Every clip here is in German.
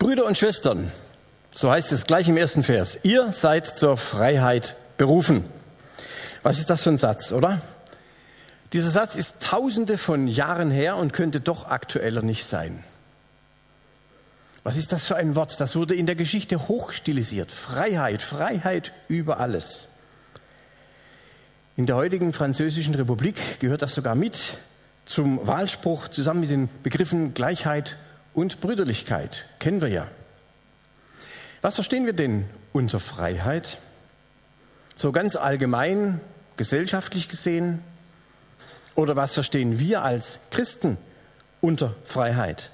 Brüder und Schwestern, so heißt es gleich im ersten Vers, ihr seid zur Freiheit berufen. Was ist das für ein Satz, oder? Dieser Satz ist tausende von Jahren her und könnte doch aktueller nicht sein. Was ist das für ein Wort? Das wurde in der Geschichte hochstilisiert. Freiheit, Freiheit über alles. In der heutigen Französischen Republik gehört das sogar mit zum Wahlspruch zusammen mit den Begriffen Gleichheit und Brüderlichkeit. Kennen wir ja. Was verstehen wir denn unter Freiheit? So ganz allgemein, gesellschaftlich gesehen? Oder was verstehen wir als Christen unter Freiheit?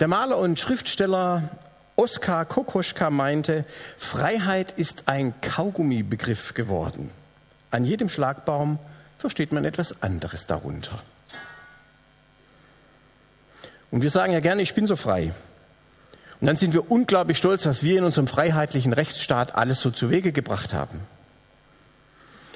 Der Maler und Schriftsteller Oskar Kokoschka meinte, Freiheit ist ein Kaugummibegriff geworden. An jedem Schlagbaum versteht man etwas anderes darunter. Und wir sagen ja gerne, ich bin so frei. Und dann sind wir unglaublich stolz, was wir in unserem freiheitlichen Rechtsstaat alles so zu Wege gebracht haben.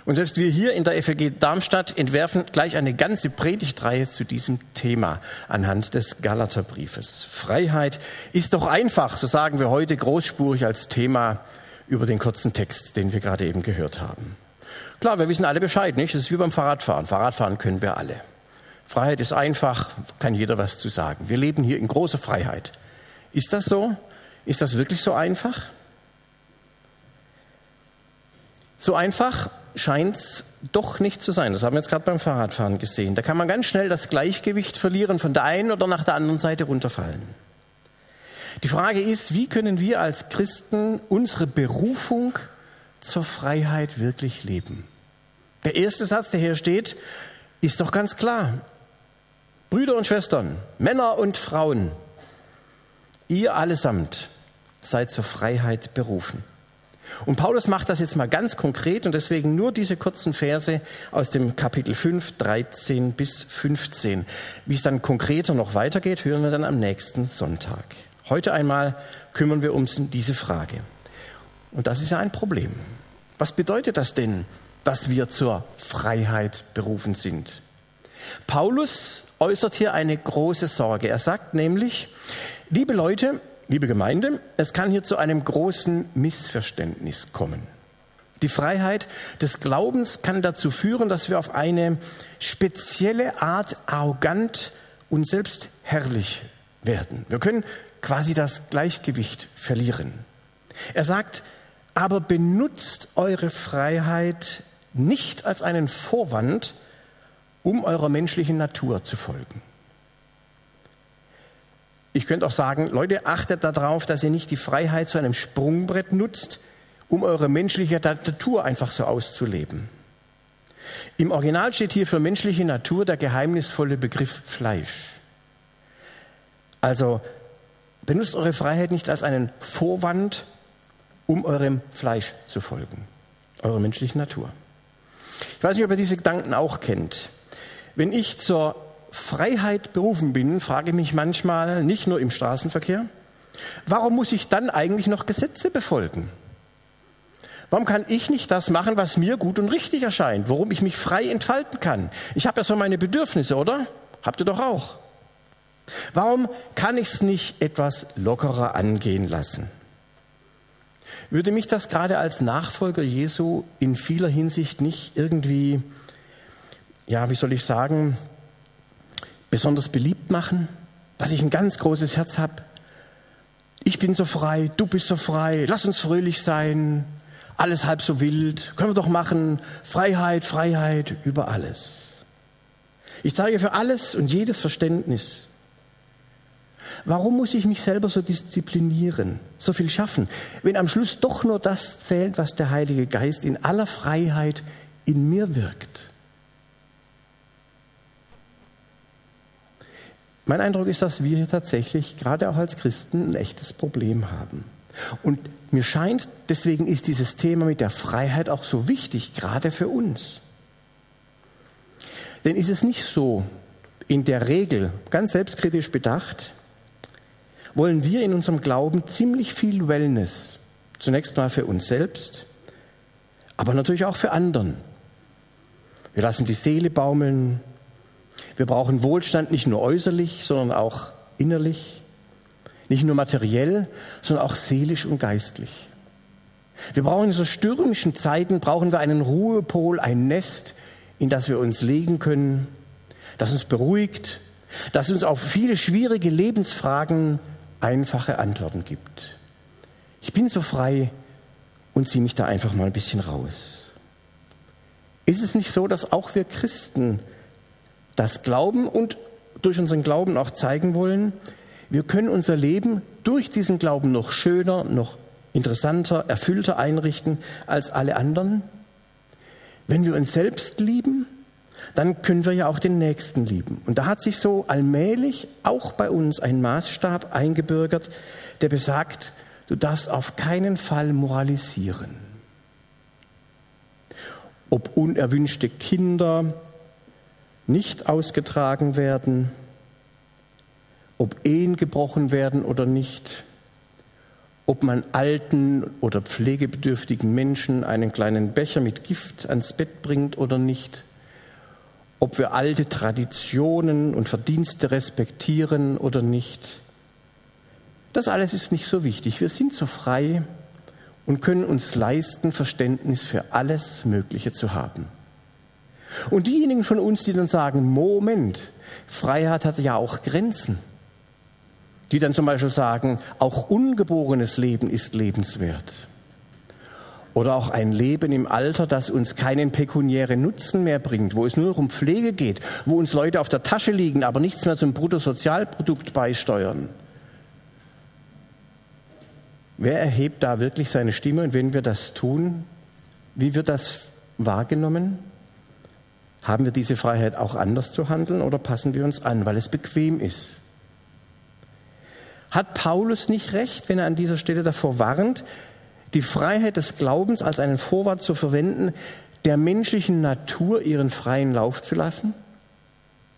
Und selbst wir hier in der FLG Darmstadt entwerfen gleich eine ganze Predigtreihe zu diesem Thema anhand des Galaterbriefes. Freiheit ist doch einfach, so sagen wir heute großspurig als Thema über den kurzen Text, den wir gerade eben gehört haben. Klar, wir wissen alle Bescheid, nicht? Das ist wie beim Fahrradfahren. Fahrradfahren können wir alle. Freiheit ist einfach, kann jeder was zu sagen. Wir leben hier in großer Freiheit. Ist das so? Ist das wirklich so einfach? So einfach scheint es doch nicht zu sein. Das haben wir jetzt gerade beim Fahrradfahren gesehen. Da kann man ganz schnell das Gleichgewicht verlieren, von der einen oder nach der anderen Seite runterfallen. Die Frage ist, wie können wir als Christen unsere Berufung zur Freiheit wirklich leben? Der erste Satz, der hier steht, ist doch ganz klar. Brüder und Schwestern, Männer und Frauen, ihr allesamt seid zur Freiheit berufen. Und Paulus macht das jetzt mal ganz konkret und deswegen nur diese kurzen Verse aus dem Kapitel 5, 13 bis 15. Wie es dann konkreter noch weitergeht, hören wir dann am nächsten Sonntag. Heute einmal kümmern wir uns um diese Frage. Und das ist ja ein Problem. Was bedeutet das denn, dass wir zur Freiheit berufen sind? Paulus äußert hier eine große Sorge. Er sagt nämlich, liebe Leute, Liebe Gemeinde, es kann hier zu einem großen Missverständnis kommen. Die Freiheit des Glaubens kann dazu führen, dass wir auf eine spezielle Art arrogant und selbstherrlich werden. Wir können quasi das Gleichgewicht verlieren. Er sagt, aber benutzt eure Freiheit nicht als einen Vorwand, um eurer menschlichen Natur zu folgen. Ich könnte auch sagen, Leute, achtet darauf, dass ihr nicht die Freiheit zu einem Sprungbrett nutzt, um eure menschliche Natur einfach so auszuleben. Im Original steht hier für menschliche Natur der geheimnisvolle Begriff Fleisch. Also benutzt eure Freiheit nicht als einen Vorwand, um eurem Fleisch zu folgen, eurer menschlichen Natur. Ich weiß nicht, ob ihr diese Gedanken auch kennt. Wenn ich zur Freiheit berufen bin, frage ich mich manchmal, nicht nur im Straßenverkehr, warum muss ich dann eigentlich noch Gesetze befolgen? Warum kann ich nicht das machen, was mir gut und richtig erscheint, worum ich mich frei entfalten kann? Ich habe ja so meine Bedürfnisse, oder? Habt ihr doch auch. Warum kann ich es nicht etwas lockerer angehen lassen? Würde mich das gerade als Nachfolger Jesu in vieler Hinsicht nicht irgendwie, ja, wie soll ich sagen, besonders beliebt machen, dass ich ein ganz großes Herz habe. Ich bin so frei, du bist so frei, lass uns fröhlich sein, alles halb so wild, können wir doch machen, Freiheit, Freiheit über alles. Ich zeige für alles und jedes Verständnis. Warum muss ich mich selber so disziplinieren, so viel schaffen, wenn am Schluss doch nur das zählt, was der Heilige Geist in aller Freiheit in mir wirkt? Mein Eindruck ist, dass wir hier tatsächlich, gerade auch als Christen, ein echtes Problem haben. Und mir scheint, deswegen ist dieses Thema mit der Freiheit auch so wichtig, gerade für uns. Denn ist es nicht so, in der Regel, ganz selbstkritisch bedacht, wollen wir in unserem Glauben ziemlich viel Wellness. Zunächst mal für uns selbst, aber natürlich auch für anderen. Wir lassen die Seele baumeln, wir brauchen Wohlstand nicht nur äußerlich, sondern auch innerlich. Nicht nur materiell, sondern auch seelisch und geistlich. Wir brauchen in so stürmischen Zeiten, brauchen wir einen Ruhepol, ein Nest, in das wir uns legen können, das uns beruhigt, das uns auf viele schwierige Lebensfragen einfache Antworten gibt. Ich bin so frei und ziehe mich da einfach mal ein bisschen raus. Ist es nicht so, dass auch wir Christen das glauben und durch unseren Glauben auch zeigen wollen, wir können unser Leben durch diesen Glauben noch schöner, noch interessanter, erfüllter einrichten als alle anderen? Wenn wir uns selbst lieben, dann können wir ja auch den Nächsten lieben. Und da hat sich so allmählich auch bei uns ein Maßstab eingebürgert, der besagt, du darfst auf keinen Fall moralisieren. Ob unerwünschte Kinder nicht ausgetragen werden, ob Ehen gebrochen werden oder nicht, ob man alten oder pflegebedürftigen Menschen einen kleinen Becher mit Gift ans Bett bringt oder nicht, ob wir alte Traditionen und Verdienste respektieren oder nicht. Das alles ist nicht so wichtig. Wir sind so frei und können uns leisten, Verständnis für alles Mögliche zu haben. Und diejenigen von uns, die dann sagen, Moment, Freiheit hat ja auch Grenzen die dann zum Beispiel sagen, auch ungeborenes Leben ist lebenswert. Oder auch ein Leben im Alter, das uns keinen pekuniären Nutzen mehr bringt, wo es nur noch um Pflege geht, wo uns Leute auf der Tasche liegen, aber nichts mehr zum Bruttosozialprodukt beisteuern. Wer erhebt da wirklich seine Stimme und wenn wir das tun, wie wird das wahrgenommen? Haben wir diese Freiheit auch anders zu handeln oder passen wir uns an, weil es bequem ist? Hat Paulus nicht recht, wenn er an dieser Stelle davor warnt, die Freiheit des Glaubens als einen Vorwand zu verwenden, der menschlichen Natur ihren freien Lauf zu lassen?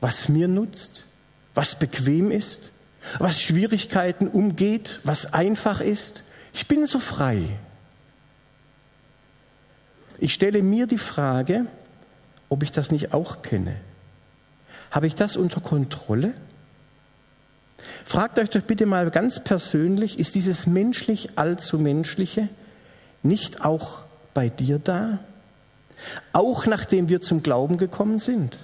Was mir nutzt, was bequem ist, was Schwierigkeiten umgeht, was einfach ist. Ich bin so frei. Ich stelle mir die Frage, ob ich das nicht auch kenne. Habe ich das unter Kontrolle? Fragt euch doch bitte mal ganz persönlich, ist dieses menschlich allzu menschliche nicht auch bei dir da? Auch nachdem wir zum Glauben gekommen sind?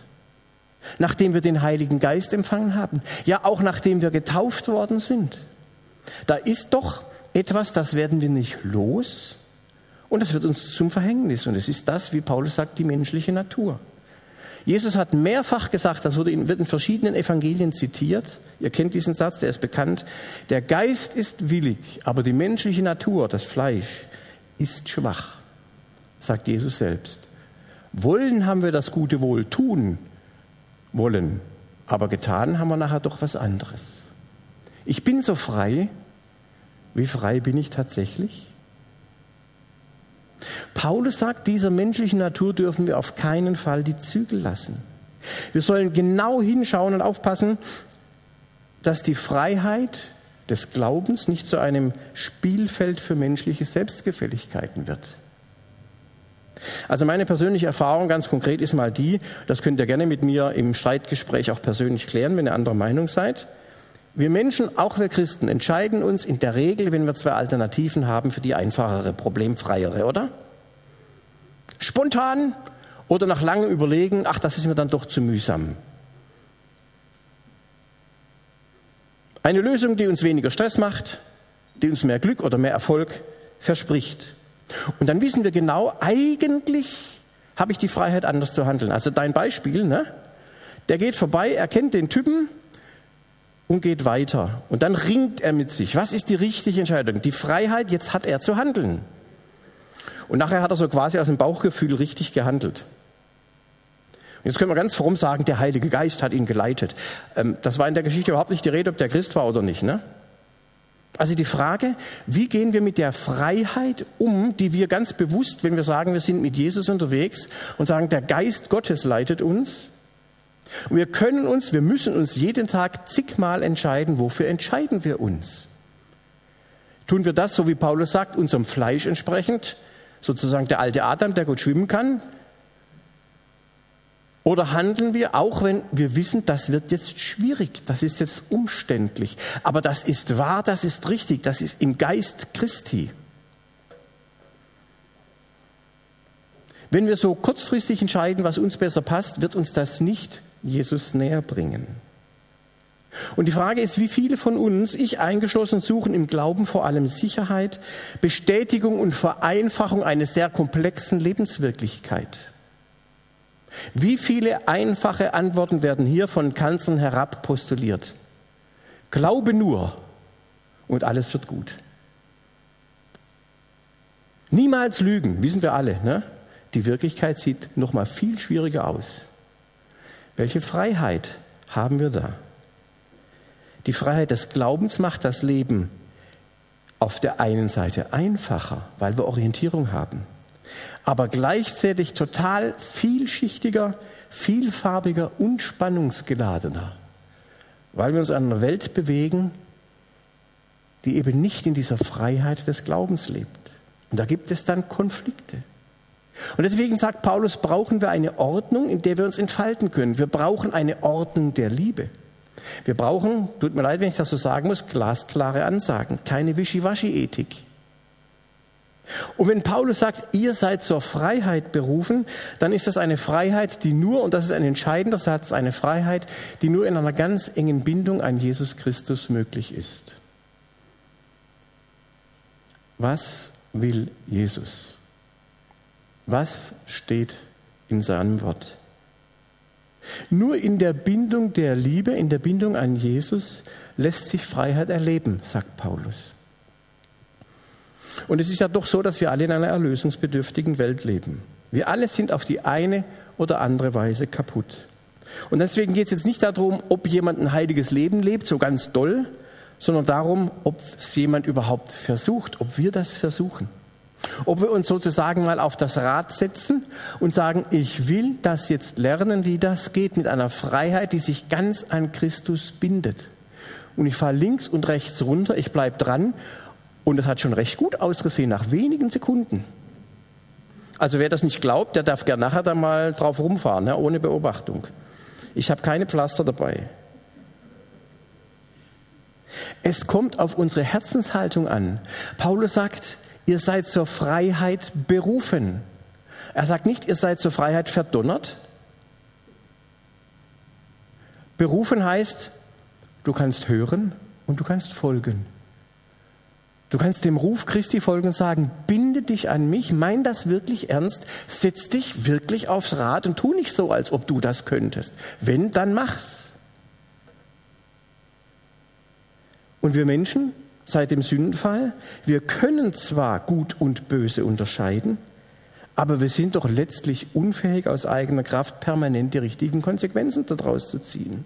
Nachdem wir den Heiligen Geist empfangen haben? Ja, auch nachdem wir getauft worden sind? Da ist doch etwas, das werden wir nicht los und das wird uns zum Verhängnis. Und es ist das, wie Paulus sagt, die menschliche Natur. Jesus hat mehrfach gesagt, das wird in verschiedenen Evangelien zitiert, ihr kennt diesen Satz, der ist bekannt, der Geist ist willig, aber die menschliche Natur, das Fleisch, ist schwach, sagt Jesus selbst. Wollen haben wir das gute Wohl tun wollen, aber getan haben wir nachher doch was anderes. Ich bin so frei, wie frei bin ich tatsächlich? Paulus sagt, dieser menschlichen Natur dürfen wir auf keinen Fall die Zügel lassen. Wir sollen genau hinschauen und aufpassen, dass die Freiheit des Glaubens nicht zu einem Spielfeld für menschliche Selbstgefälligkeiten wird. Also meine persönliche Erfahrung ganz konkret ist mal die, das könnt ihr gerne mit mir im Streitgespräch auch persönlich klären, wenn ihr anderer Meinung seid. Wir Menschen, auch wir Christen, entscheiden uns in der Regel, wenn wir zwei Alternativen haben, für die einfachere, problemfreiere, oder? Spontan oder nach langem Überlegen, ach, das ist mir dann doch zu mühsam. Eine Lösung, die uns weniger Stress macht, die uns mehr Glück oder mehr Erfolg verspricht. Und dann wissen wir genau, eigentlich habe ich die Freiheit, anders zu handeln. Also dein Beispiel, ne? der geht vorbei, er kennt den Typen, und geht weiter. Und dann ringt er mit sich. Was ist die richtige Entscheidung? Die Freiheit, jetzt hat er zu handeln. Und nachher hat er so quasi aus dem Bauchgefühl richtig gehandelt. Und jetzt können wir ganz fromm sagen, der Heilige Geist hat ihn geleitet. Ähm, das war in der Geschichte überhaupt nicht die Rede, ob der Christ war oder nicht. Ne? Also die Frage, wie gehen wir mit der Freiheit um, die wir ganz bewusst, wenn wir sagen, wir sind mit Jesus unterwegs und sagen, der Geist Gottes leitet uns, und wir können uns, wir müssen uns jeden Tag zigmal entscheiden, wofür entscheiden wir uns. Tun wir das, so wie Paulus sagt, unserem Fleisch entsprechend, sozusagen der alte Adam, der gut schwimmen kann? Oder handeln wir, auch wenn wir wissen, das wird jetzt schwierig, das ist jetzt umständlich, aber das ist wahr, das ist richtig, das ist im Geist Christi. Wenn wir so kurzfristig entscheiden, was uns besser passt, wird uns das nicht Jesus näher bringen. Und die Frage ist, wie viele von uns, ich eingeschlossen, suchen im Glauben vor allem Sicherheit, Bestätigung und Vereinfachung einer sehr komplexen Lebenswirklichkeit. Wie viele einfache Antworten werden hier von Kanzeln herab postuliert? Glaube nur und alles wird gut. Niemals lügen, wissen wir alle. Ne? Die Wirklichkeit sieht noch mal viel schwieriger aus. Welche Freiheit haben wir da? Die Freiheit des Glaubens macht das Leben auf der einen Seite einfacher, weil wir Orientierung haben, aber gleichzeitig total vielschichtiger, vielfarbiger und spannungsgeladener, weil wir uns in einer Welt bewegen, die eben nicht in dieser Freiheit des Glaubens lebt. Und da gibt es dann Konflikte. Und deswegen sagt Paulus, brauchen wir eine Ordnung, in der wir uns entfalten können. Wir brauchen eine Ordnung der Liebe. Wir brauchen, tut mir leid, wenn ich das so sagen muss, glasklare Ansagen, keine Wischiwaschi-Ethik. Und wenn Paulus sagt, ihr seid zur Freiheit berufen, dann ist das eine Freiheit, die nur, und das ist ein entscheidender Satz, eine Freiheit, die nur in einer ganz engen Bindung an Jesus Christus möglich ist. Was will Jesus? Was steht in seinem Wort? Nur in der Bindung der Liebe, in der Bindung an Jesus lässt sich Freiheit erleben, sagt Paulus. Und es ist ja doch so, dass wir alle in einer erlösungsbedürftigen Welt leben. Wir alle sind auf die eine oder andere Weise kaputt. Und deswegen geht es jetzt nicht darum, ob jemand ein heiliges Leben lebt, so ganz doll, sondern darum, ob es jemand überhaupt versucht, ob wir das versuchen. Ob wir uns sozusagen mal auf das Rad setzen und sagen, ich will das jetzt lernen, wie das geht, mit einer Freiheit, die sich ganz an Christus bindet. Und ich fahre links und rechts runter, ich bleibe dran und es hat schon recht gut ausgesehen, nach wenigen Sekunden. Also wer das nicht glaubt, der darf gerne nachher da mal drauf rumfahren, ne, ohne Beobachtung. Ich habe keine Pflaster dabei. Es kommt auf unsere Herzenshaltung an. Paulus sagt, ihr seid zur Freiheit berufen. Er sagt nicht, ihr seid zur Freiheit verdonnert. Berufen heißt, du kannst hören und du kannst folgen. Du kannst dem Ruf Christi folgen und sagen, binde dich an mich, mein das wirklich ernst, setz dich wirklich aufs Rad und tu nicht so, als ob du das könntest. Wenn, dann mach's. Und wir Menschen, seit dem Sündenfall. Wir können zwar gut und böse unterscheiden, aber wir sind doch letztlich unfähig, aus eigener Kraft permanent die richtigen Konsequenzen daraus zu ziehen.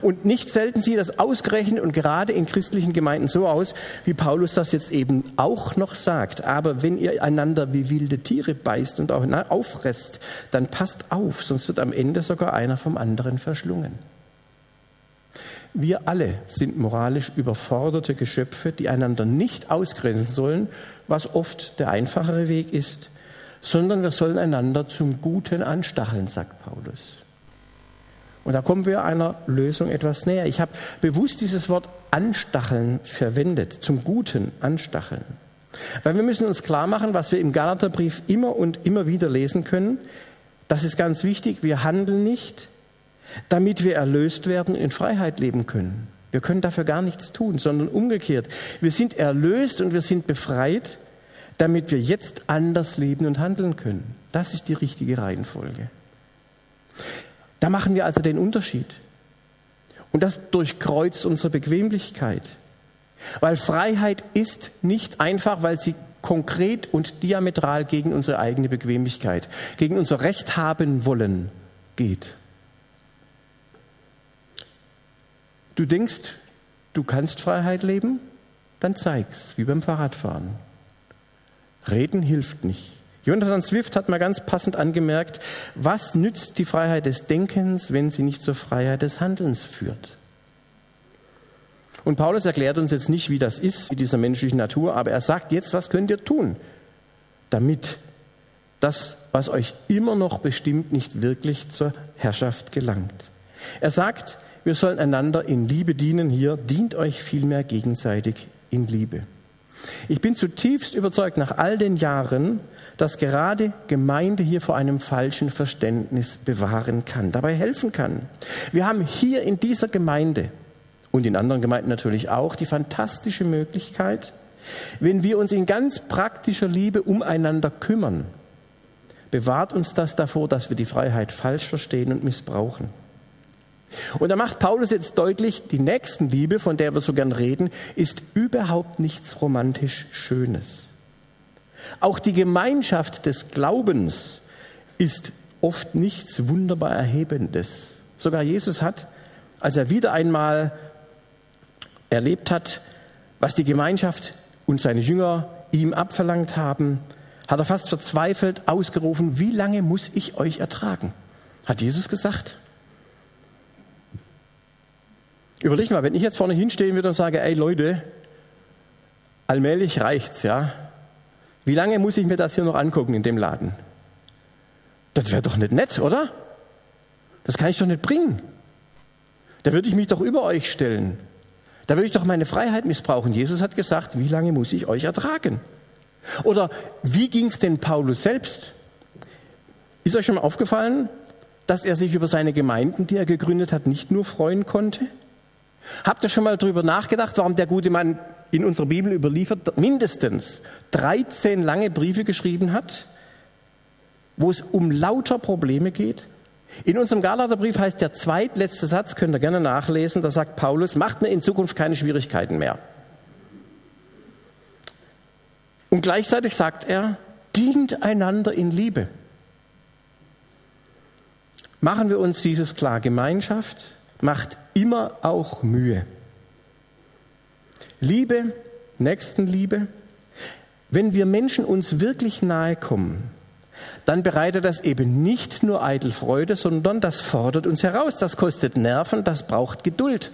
Und nicht selten sieht das ausgerechnet und gerade in christlichen Gemeinden so aus, wie Paulus das jetzt eben auch noch sagt. Aber wenn ihr einander wie wilde Tiere beißt und auch auffresst, dann passt auf, sonst wird am Ende sogar einer vom anderen verschlungen. Wir alle sind moralisch überforderte Geschöpfe, die einander nicht ausgrenzen sollen, was oft der einfachere Weg ist, sondern wir sollen einander zum Guten anstacheln, sagt Paulus. Und da kommen wir einer Lösung etwas näher. Ich habe bewusst dieses Wort anstacheln verwendet, zum Guten anstacheln. Weil wir müssen uns klar machen, was wir im Galaterbrief immer und immer wieder lesen können. Das ist ganz wichtig. Wir handeln nicht, damit wir erlöst werden und in Freiheit leben können. Wir können dafür gar nichts tun, sondern umgekehrt. Wir sind erlöst und wir sind befreit, damit wir jetzt anders leben und handeln können. Das ist die richtige Reihenfolge. Da machen wir also den Unterschied. Und das durchkreuzt unsere Bequemlichkeit. Weil Freiheit ist nicht einfach, weil sie konkret und diametral gegen unsere eigene Bequemlichkeit, gegen unser Recht haben wollen geht. Du denkst, du kannst Freiheit leben? Dann zeig's, wie beim Fahrradfahren. Reden hilft nicht. Jonathan Swift hat mal ganz passend angemerkt, was nützt die Freiheit des Denkens, wenn sie nicht zur Freiheit des Handelns führt? Und Paulus erklärt uns jetzt nicht, wie das ist mit dieser menschlichen Natur, aber er sagt jetzt, was könnt ihr tun, damit das, was euch immer noch bestimmt, nicht wirklich zur Herrschaft gelangt. Er sagt, wir sollen einander in Liebe dienen hier, dient euch vielmehr gegenseitig in Liebe. Ich bin zutiefst überzeugt nach all den Jahren, dass gerade Gemeinde hier vor einem falschen Verständnis bewahren kann, dabei helfen kann. Wir haben hier in dieser Gemeinde und in anderen Gemeinden natürlich auch die fantastische Möglichkeit, wenn wir uns in ganz praktischer Liebe umeinander kümmern, bewahrt uns das davor, dass wir die Freiheit falsch verstehen und missbrauchen. Und da macht Paulus jetzt deutlich, die Nächstenliebe, von der wir so gern reden, ist überhaupt nichts romantisch Schönes. Auch die Gemeinschaft des Glaubens ist oft nichts wunderbar Erhebendes. Sogar Jesus hat, als er wieder einmal erlebt hat, was die Gemeinschaft und seine Jünger ihm abverlangt haben, hat er fast verzweifelt ausgerufen, wie lange muss ich euch ertragen? Hat Jesus gesagt. Überleg mal, wenn ich jetzt vorne hinstehen würde und sage, ey Leute, allmählich reicht's, ja. Wie lange muss ich mir das hier noch angucken in dem Laden? Das wäre doch nicht nett, oder? Das kann ich doch nicht bringen. Da würde ich mich doch über euch stellen. Da würde ich doch meine Freiheit missbrauchen. Jesus hat gesagt, wie lange muss ich euch ertragen? Oder wie ging es denn Paulus selbst? Ist euch schon mal aufgefallen, dass er sich über seine Gemeinden, die er gegründet hat, nicht nur freuen konnte? Habt ihr schon mal darüber nachgedacht, warum der gute Mann in unserer Bibel überliefert mindestens 13 lange Briefe geschrieben hat, wo es um lauter Probleme geht? In unserem Galaterbrief heißt der zweitletzte Satz, könnt ihr gerne nachlesen, da sagt Paulus, macht mir in Zukunft keine Schwierigkeiten mehr. Und gleichzeitig sagt er, dient einander in Liebe. Machen wir uns dieses klar, Gemeinschaft macht immer auch Mühe. Liebe, Nächstenliebe, wenn wir Menschen uns wirklich nahe kommen, dann bereitet das eben nicht nur eitel Freude, sondern das fordert uns heraus, das kostet Nerven, das braucht Geduld.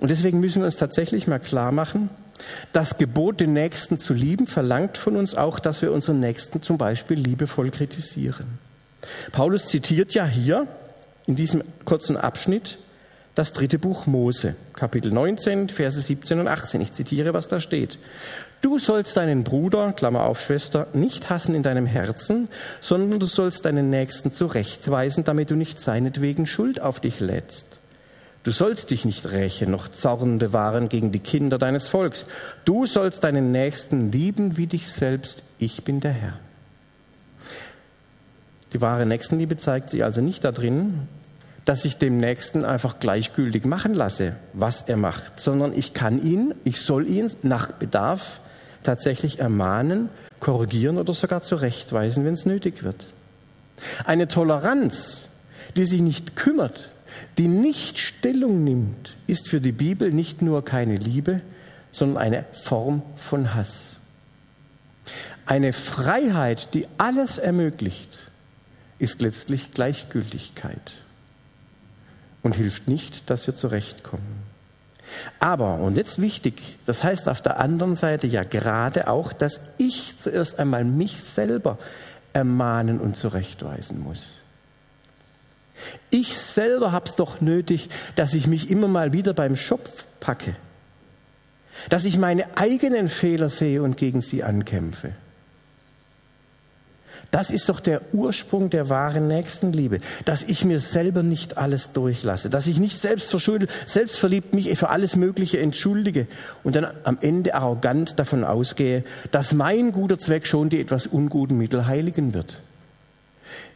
Und deswegen müssen wir uns tatsächlich mal klar machen, das Gebot, den Nächsten zu lieben, verlangt von uns auch, dass wir unseren Nächsten zum Beispiel liebevoll kritisieren. Paulus zitiert ja hier in diesem kurzen Abschnitt das dritte Buch Mose, Kapitel 19, Verse 17 und 18. Ich zitiere, was da steht. Du sollst deinen Bruder, Klammer auf Schwester, nicht hassen in deinem Herzen, sondern du sollst deinen Nächsten zurechtweisen, damit du nicht seinetwegen Schuld auf dich lädst. Du sollst dich nicht rächen noch Zorn bewahren gegen die Kinder deines Volks. Du sollst deinen Nächsten lieben wie dich selbst. Ich bin der Herr. Die wahre Nächstenliebe zeigt sich also nicht darin, dass ich dem Nächsten einfach gleichgültig machen lasse, was er macht, sondern ich kann ihn, ich soll ihn nach Bedarf tatsächlich ermahnen, korrigieren oder sogar zurechtweisen, wenn es nötig wird. Eine Toleranz, die sich nicht kümmert, die nicht Stellung nimmt, ist für die Bibel nicht nur keine Liebe, sondern eine Form von Hass. Eine Freiheit, die alles ermöglicht, ist letztlich Gleichgültigkeit und hilft nicht, dass wir zurechtkommen. Aber, und jetzt wichtig, das heißt auf der anderen Seite ja gerade auch, dass ich zuerst einmal mich selber ermahnen und zurechtweisen muss. Ich selber habe es doch nötig, dass ich mich immer mal wieder beim Schopf packe, dass ich meine eigenen Fehler sehe und gegen sie ankämpfe. Das ist doch der Ursprung der wahren Nächstenliebe, dass ich mir selber nicht alles durchlasse, dass ich nicht selbst selbstverliebt mich für alles Mögliche entschuldige und dann am Ende arrogant davon ausgehe, dass mein guter Zweck schon die etwas unguten Mittel heiligen wird.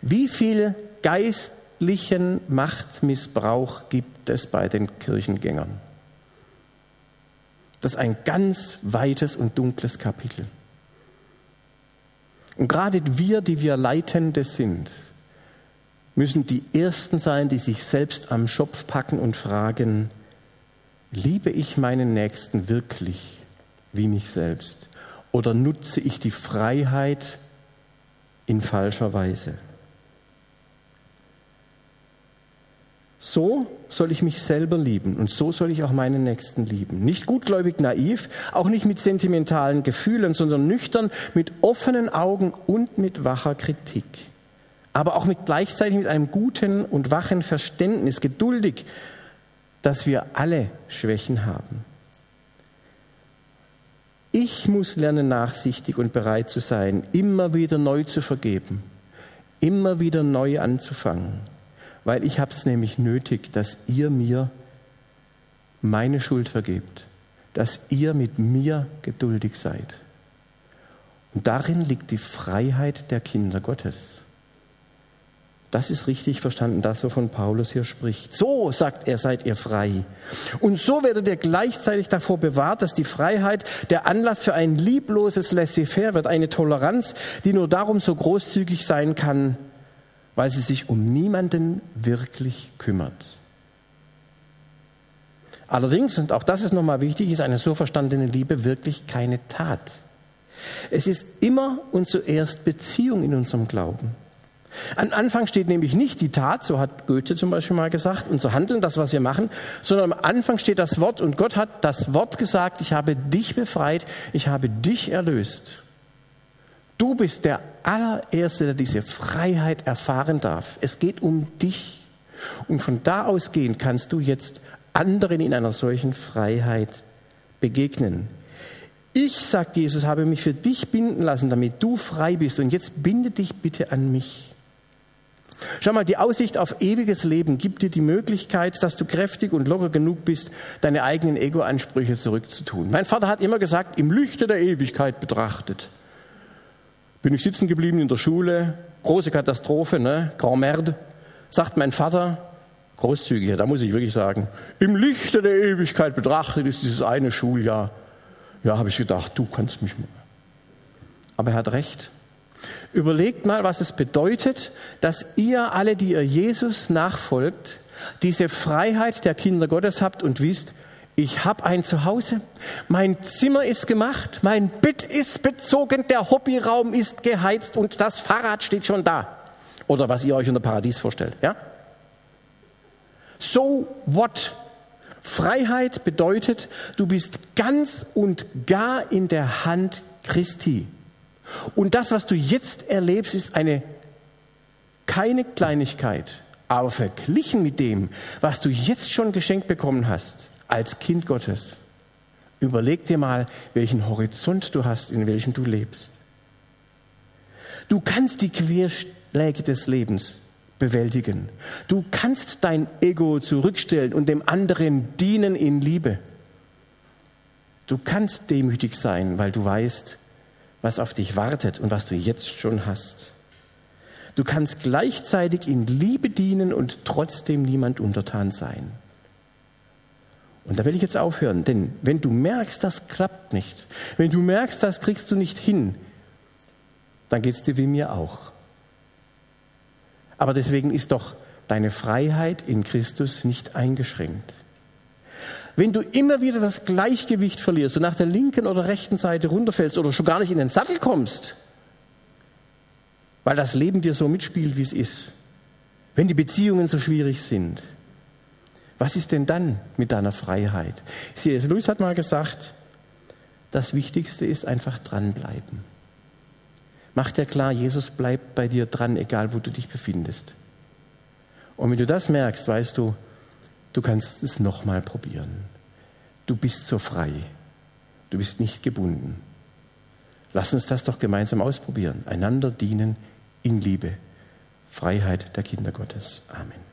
Wie viel geistlichen Machtmissbrauch gibt es bei den Kirchengängern? Das ist ein ganz weites und dunkles Kapitel. Und gerade wir, die wir Leitende sind, müssen die Ersten sein, die sich selbst am Schopf packen und fragen, liebe ich meinen Nächsten wirklich wie mich selbst? Oder nutze ich die Freiheit in falscher Weise? So soll ich mich selber lieben und so soll ich auch meinen Nächsten lieben. Nicht gutgläubig naiv, auch nicht mit sentimentalen Gefühlen, sondern nüchtern, mit offenen Augen und mit wacher Kritik. Aber auch mit gleichzeitig mit einem guten und wachen Verständnis, geduldig, dass wir alle Schwächen haben. Ich muss lernen, nachsichtig und bereit zu sein, immer wieder neu zu vergeben, immer wieder neu anzufangen weil ich habe es nämlich nötig, dass ihr mir meine Schuld vergebt, dass ihr mit mir geduldig seid. Und darin liegt die Freiheit der Kinder Gottes. Das ist richtig verstanden, das, wovon Paulus hier spricht. So, sagt er, seid ihr frei. Und so werdet ihr gleichzeitig davor bewahrt, dass die Freiheit der Anlass für ein liebloses Laissez-faire wird, eine Toleranz, die nur darum so großzügig sein kann, weil sie sich um niemanden wirklich kümmert. Allerdings, und auch das ist nochmal wichtig, ist eine so verstandene Liebe wirklich keine Tat. Es ist immer und zuerst Beziehung in unserem Glauben. Am Anfang steht nämlich nicht die Tat, so hat Goethe zum Beispiel mal gesagt, unser Handeln, das, was wir machen, sondern am Anfang steht das Wort und Gott hat das Wort gesagt, ich habe dich befreit, ich habe dich erlöst. Du bist der allererste, der diese Freiheit erfahren darf. Es geht um dich. Und von da ausgehend kannst du jetzt anderen in einer solchen Freiheit begegnen. Ich, sagt Jesus, habe mich für dich binden lassen, damit du frei bist. Und jetzt binde dich bitte an mich. Schau mal, die Aussicht auf ewiges Leben gibt dir die Möglichkeit, dass du kräftig und locker genug bist, deine eigenen Ego-Ansprüche zurückzutun. Mein Vater hat immer gesagt, im Lichte der Ewigkeit betrachtet bin ich sitzen geblieben in der Schule, große Katastrophe, ne? Grand Merde, sagt mein Vater, großzügig, da muss ich wirklich sagen, im Lichte der Ewigkeit betrachtet ist dieses eine Schuljahr. Ja, habe ich gedacht, du kannst mich mal. Aber er hat recht. Überlegt mal, was es bedeutet, dass ihr alle, die ihr Jesus nachfolgt, diese Freiheit der Kinder Gottes habt und wisst, ich habe ein Zuhause, mein Zimmer ist gemacht, mein Bett ist bezogen, der Hobbyraum ist geheizt und das Fahrrad steht schon da. Oder was ihr euch unter Paradies vorstellt, ja? So what? Freiheit bedeutet, du bist ganz und gar in der Hand Christi. Und das, was du jetzt erlebst, ist eine keine Kleinigkeit, aber verglichen mit dem, was du jetzt schon geschenkt bekommen hast, als Kind Gottes. Überleg dir mal, welchen Horizont du hast, in welchem du lebst. Du kannst die Querschläge des Lebens bewältigen. Du kannst dein Ego zurückstellen und dem anderen dienen in Liebe. Du kannst demütig sein, weil du weißt, was auf dich wartet und was du jetzt schon hast. Du kannst gleichzeitig in Liebe dienen und trotzdem niemand untertan sein. Und da will ich jetzt aufhören, denn wenn du merkst, das klappt nicht, wenn du merkst, das kriegst du nicht hin, dann geht es dir wie mir auch. Aber deswegen ist doch deine Freiheit in Christus nicht eingeschränkt. Wenn du immer wieder das Gleichgewicht verlierst und nach der linken oder rechten Seite runterfällst oder schon gar nicht in den Sattel kommst, weil das Leben dir so mitspielt, wie es ist, wenn die Beziehungen so schwierig sind, was ist denn dann mit deiner Freiheit? C.S. Lewis hat mal gesagt, das Wichtigste ist einfach dranbleiben. Mach dir klar, Jesus bleibt bei dir dran, egal wo du dich befindest. Und wenn du das merkst, weißt du, du kannst es nochmal probieren. Du bist so frei. Du bist nicht gebunden. Lass uns das doch gemeinsam ausprobieren. Einander dienen in Liebe. Freiheit der Kinder Gottes. Amen.